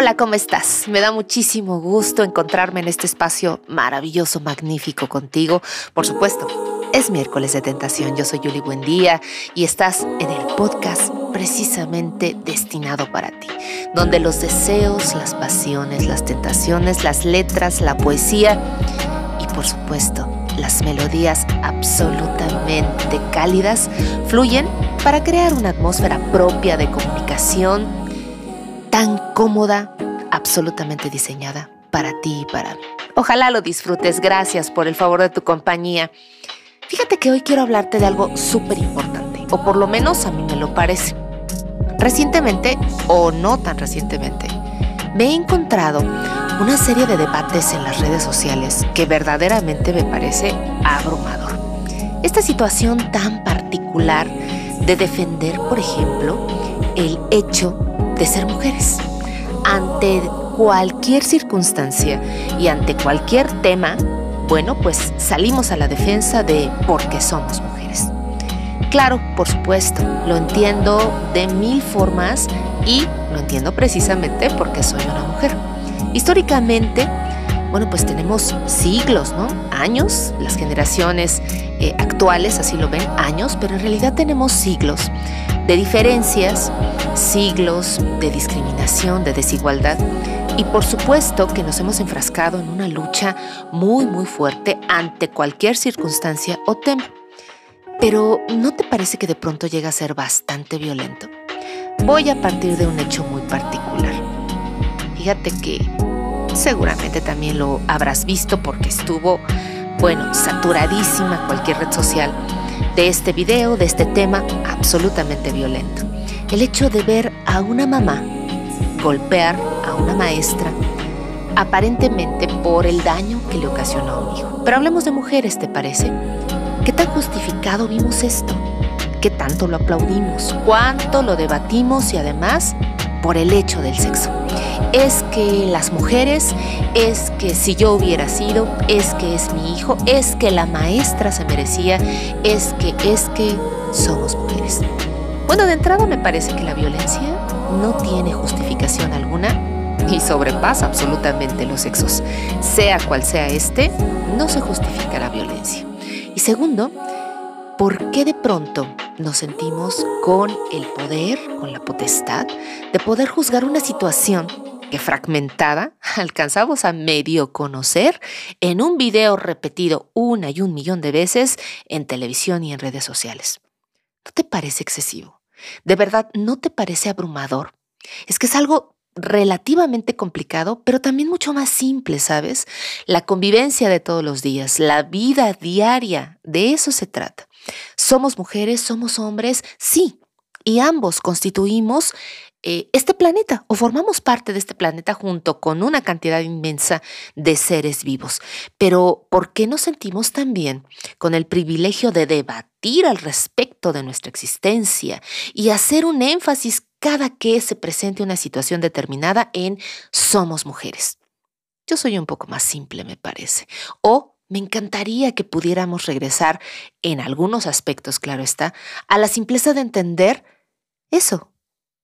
Hola, ¿cómo estás? Me da muchísimo gusto encontrarme en este espacio maravilloso, magnífico contigo. Por supuesto, es miércoles de tentación. Yo soy Yuli Buendía y estás en el podcast precisamente destinado para ti, donde los deseos, las pasiones, las tentaciones, las letras, la poesía y por supuesto las melodías absolutamente cálidas fluyen para crear una atmósfera propia de comunicación tan cómoda, absolutamente diseñada para ti y para mí. Ojalá lo disfrutes. Gracias por el favor de tu compañía. Fíjate que hoy quiero hablarte de algo súper importante, o por lo menos a mí me lo parece. Recientemente, o no tan recientemente, me he encontrado una serie de debates en las redes sociales que verdaderamente me parece abrumador. Esta situación tan particular de defender, por ejemplo, el hecho de ser mujeres. Ante cualquier circunstancia y ante cualquier tema, bueno, pues salimos a la defensa de porque somos mujeres. Claro, por supuesto, lo entiendo de mil formas y lo entiendo precisamente porque soy una mujer. Históricamente, bueno, pues tenemos siglos, ¿no? Años, las generaciones eh, actuales así lo ven, años, pero en realidad tenemos siglos de diferencias, siglos de discriminación, de desigualdad. Y por supuesto que nos hemos enfrascado en una lucha muy, muy fuerte ante cualquier circunstancia o tema. Pero ¿no te parece que de pronto llega a ser bastante violento? Voy a partir de un hecho muy particular. Fíjate que seguramente también lo habrás visto porque estuvo, bueno, saturadísima cualquier red social de este video, de este tema absolutamente violento. El hecho de ver a una mamá golpear a una maestra aparentemente por el daño que le ocasionó a un hijo. Pero hablemos de mujeres, ¿te parece? ¿Qué tan justificado vimos esto? ¿Qué tanto lo aplaudimos? ¿Cuánto lo debatimos y además por el hecho del sexo? Es que las mujeres, es que si yo hubiera sido, es que es mi hijo, es que la maestra se merecía, es que, es que somos mujeres. Bueno, de entrada me parece que la violencia no tiene justificación alguna y sobrepasa absolutamente los sexos. Sea cual sea este, no se justifica la violencia. Y segundo, ¿por qué de pronto nos sentimos con el poder, con la potestad de poder juzgar una situación que fragmentada alcanzamos a medio conocer en un video repetido una y un millón de veces en televisión y en redes sociales? ¿No te parece excesivo? ¿De verdad no te parece abrumador? Es que es algo relativamente complicado, pero también mucho más simple, ¿sabes? La convivencia de todos los días, la vida diaria, de eso se trata. Somos mujeres, somos hombres, sí, y ambos constituimos eh, este planeta o formamos parte de este planeta junto con una cantidad inmensa de seres vivos. Pero ¿por qué nos sentimos también con el privilegio de debatir al respecto de nuestra existencia y hacer un énfasis cada que se presente una situación determinada en somos mujeres. Yo soy un poco más simple, me parece. O me encantaría que pudiéramos regresar, en algunos aspectos, claro está, a la simpleza de entender eso,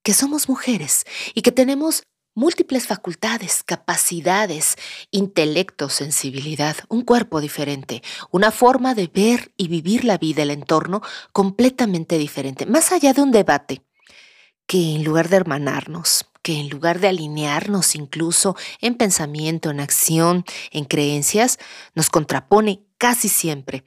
que somos mujeres y que tenemos múltiples facultades, capacidades, intelecto, sensibilidad, un cuerpo diferente, una forma de ver y vivir la vida, el entorno completamente diferente, más allá de un debate que en lugar de hermanarnos, que en lugar de alinearnos incluso en pensamiento, en acción, en creencias, nos contrapone casi siempre.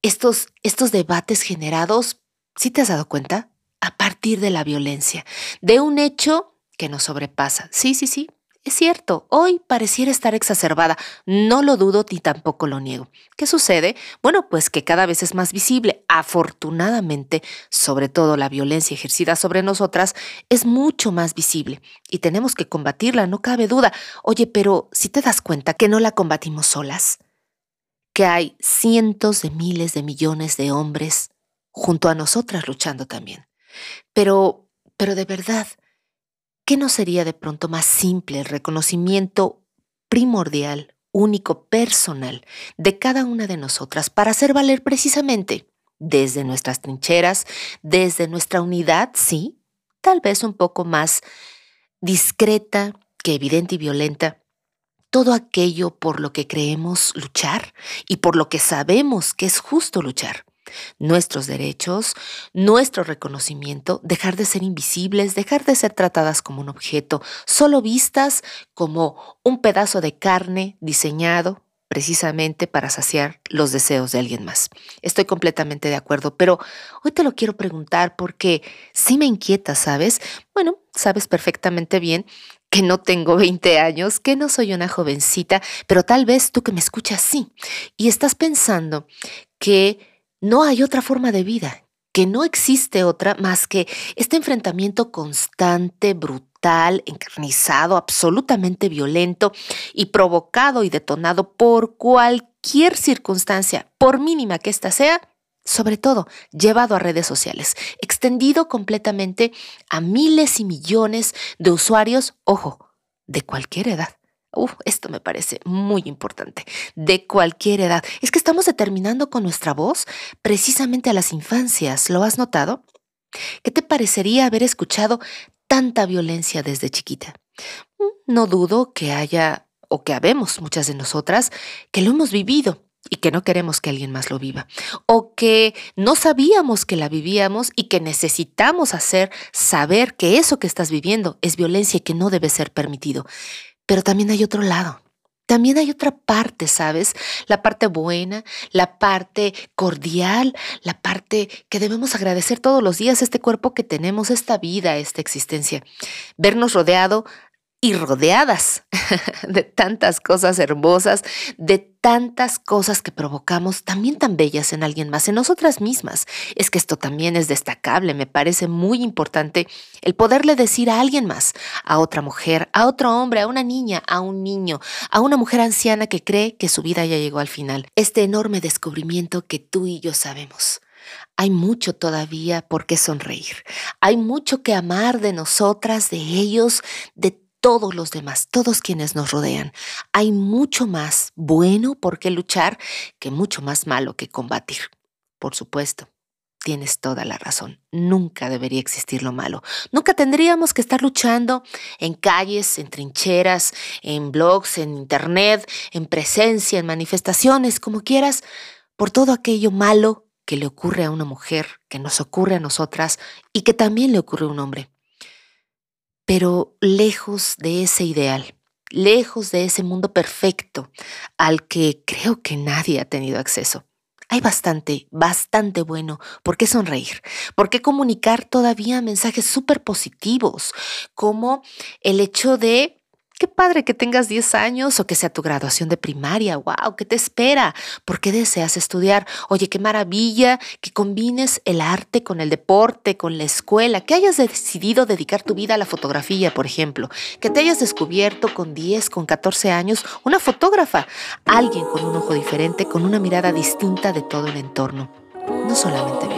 Estos, estos debates generados, ¿sí te has dado cuenta? A partir de la violencia, de un hecho que nos sobrepasa. Sí, sí, sí, es cierto, hoy pareciera estar exacerbada, no lo dudo ni tampoco lo niego. ¿Qué sucede? Bueno, pues que cada vez es más visible. Afortunadamente, sobre todo la violencia ejercida sobre nosotras es mucho más visible y tenemos que combatirla, no cabe duda. Oye, pero si te das cuenta que no la combatimos solas, que hay cientos de miles de millones de hombres junto a nosotras luchando también. Pero, pero de verdad, ¿Qué no sería de pronto más simple el reconocimiento primordial, único, personal de cada una de nosotras para hacer valer precisamente desde nuestras trincheras, desde nuestra unidad, sí, tal vez un poco más discreta, que evidente y violenta todo aquello por lo que creemos luchar y por lo que sabemos que es justo luchar. Nuestros derechos, nuestro reconocimiento, dejar de ser invisibles, dejar de ser tratadas como un objeto, solo vistas como un pedazo de carne diseñado precisamente para saciar los deseos de alguien más. Estoy completamente de acuerdo, pero hoy te lo quiero preguntar porque sí me inquieta, ¿sabes? Bueno, sabes perfectamente bien que no tengo 20 años, que no soy una jovencita, pero tal vez tú que me escuchas sí, y estás pensando que no hay otra forma de vida, que no existe otra más que este enfrentamiento constante, brutal, encarnizado, absolutamente violento y provocado y detonado por cualquier circunstancia, por mínima que ésta sea, sobre todo llevado a redes sociales, extendido completamente a miles y millones de usuarios, ojo, de cualquier edad. Uf, esto me parece muy importante, de cualquier edad. Es que estamos determinando con nuestra voz precisamente a las infancias, ¿lo has notado? ¿Qué te parecería haber escuchado tanta violencia desde chiquita? Mm, no dudo que haya, o que habemos muchas de nosotras, que lo hemos vivido y que no queremos que alguien más lo viva, o que no sabíamos que la vivíamos y que necesitamos hacer saber que eso que estás viviendo es violencia y que no debe ser permitido. Pero también hay otro lado. También hay otra parte, ¿sabes? La parte buena, la parte cordial, la parte que debemos agradecer todos los días, este cuerpo que tenemos, esta vida, esta existencia. Vernos rodeado y rodeadas de tantas cosas hermosas, de tantas cosas que provocamos, también tan bellas en alguien más, en nosotras mismas. Es que esto también es destacable, me parece muy importante el poderle decir a alguien más, a otra mujer, a otro hombre, a una niña, a un niño, a una mujer anciana que cree que su vida ya llegó al final. Este enorme descubrimiento que tú y yo sabemos. Hay mucho todavía por qué sonreír. Hay mucho que amar de nosotras, de ellos, de todos los demás, todos quienes nos rodean. Hay mucho más bueno por qué luchar que mucho más malo que combatir. Por supuesto, tienes toda la razón. Nunca debería existir lo malo. Nunca tendríamos que estar luchando en calles, en trincheras, en blogs, en internet, en presencia, en manifestaciones, como quieras, por todo aquello malo que le ocurre a una mujer, que nos ocurre a nosotras y que también le ocurre a un hombre pero lejos de ese ideal, lejos de ese mundo perfecto al que creo que nadie ha tenido acceso. Hay bastante, bastante bueno. ¿Por qué sonreír? ¿Por qué comunicar todavía mensajes súper positivos? Como el hecho de Qué padre que tengas 10 años o que sea tu graduación de primaria. ¡Wow! ¿Qué te espera? ¿Por qué deseas estudiar? Oye, qué maravilla que combines el arte con el deporte, con la escuela, que hayas decidido dedicar tu vida a la fotografía, por ejemplo, que te hayas descubierto con 10, con 14 años una fotógrafa, alguien con un ojo diferente, con una mirada distinta de todo el entorno, no solamente.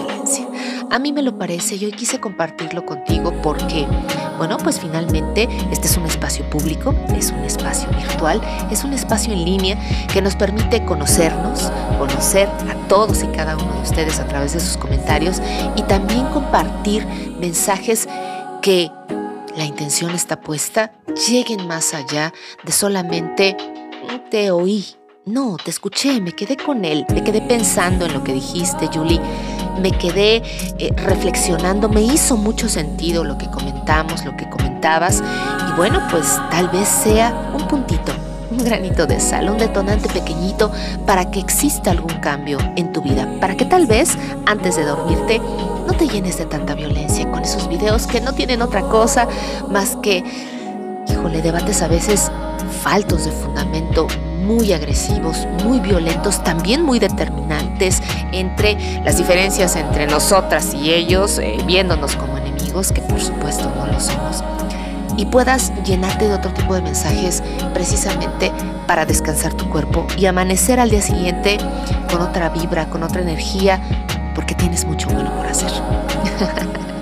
A mí me lo parece y hoy quise compartirlo contigo porque, bueno, pues finalmente este es un espacio público, es un espacio virtual, es un espacio en línea que nos permite conocernos, conocer a todos y cada uno de ustedes a través de sus comentarios y también compartir mensajes que la intención está puesta, lleguen más allá de solamente te oí. No, te escuché, me quedé con él, me quedé pensando en lo que dijiste, Julie me quedé eh, reflexionando, me hizo mucho sentido lo que comentamos, lo que comentabas, y bueno, pues tal vez sea un puntito, un granito de sal, un detonante pequeñito para que exista algún cambio en tu vida, para que tal vez antes de dormirte no te llenes de tanta violencia con esos videos que no tienen otra cosa más que, híjole, debates a veces faltos de fundamento, muy agresivos, muy violentos, también muy determinantes entre las diferencias entre nosotras y ellos, eh, viéndonos como enemigos, que por supuesto no lo somos, y puedas llenarte de otro tipo de mensajes precisamente para descansar tu cuerpo y amanecer al día siguiente con otra vibra, con otra energía, porque tienes mucho bueno por hacer.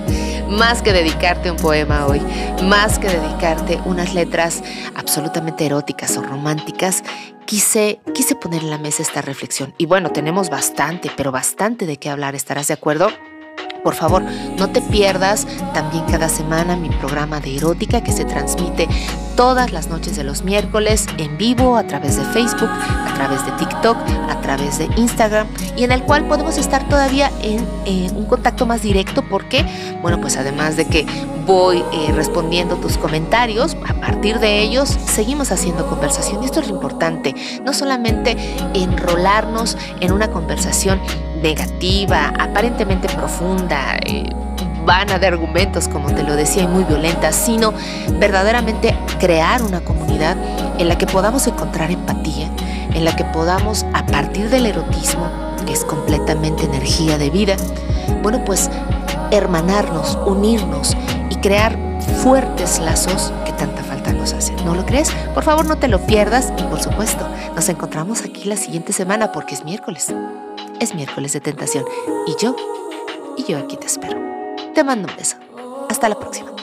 más que dedicarte un poema hoy, más que dedicarte unas letras absolutamente eróticas o románticas, quise, quise poner en la mesa esta reflexión. Y bueno, tenemos bastante, pero bastante de qué hablar, ¿estarás de acuerdo? Por favor, no te pierdas también cada semana mi programa de erótica que se transmite todas las noches de los miércoles en vivo a través de Facebook, a través de TikTok, a través de Instagram y en el cual podemos estar todavía en un contacto más directo. Porque, bueno, pues además de que voy eh, respondiendo tus comentarios, a partir de ellos seguimos haciendo conversación. Y esto es lo importante, no solamente enrolarnos en una conversación negativa, aparentemente profunda, eh, vana de argumentos, como te lo decía, y muy violenta, sino verdaderamente crear una comunidad en la que podamos encontrar empatía, en la que podamos, a partir del erotismo, que es completamente energía de vida, bueno, pues hermanarnos, unirnos y crear fuertes lazos que tanta falta nos hacen. ¿No lo crees? Por favor, no te lo pierdas y por supuesto, nos encontramos aquí la siguiente semana porque es miércoles. Es miércoles de tentación y yo, y yo aquí te espero. Te mando un beso. Hasta la próxima.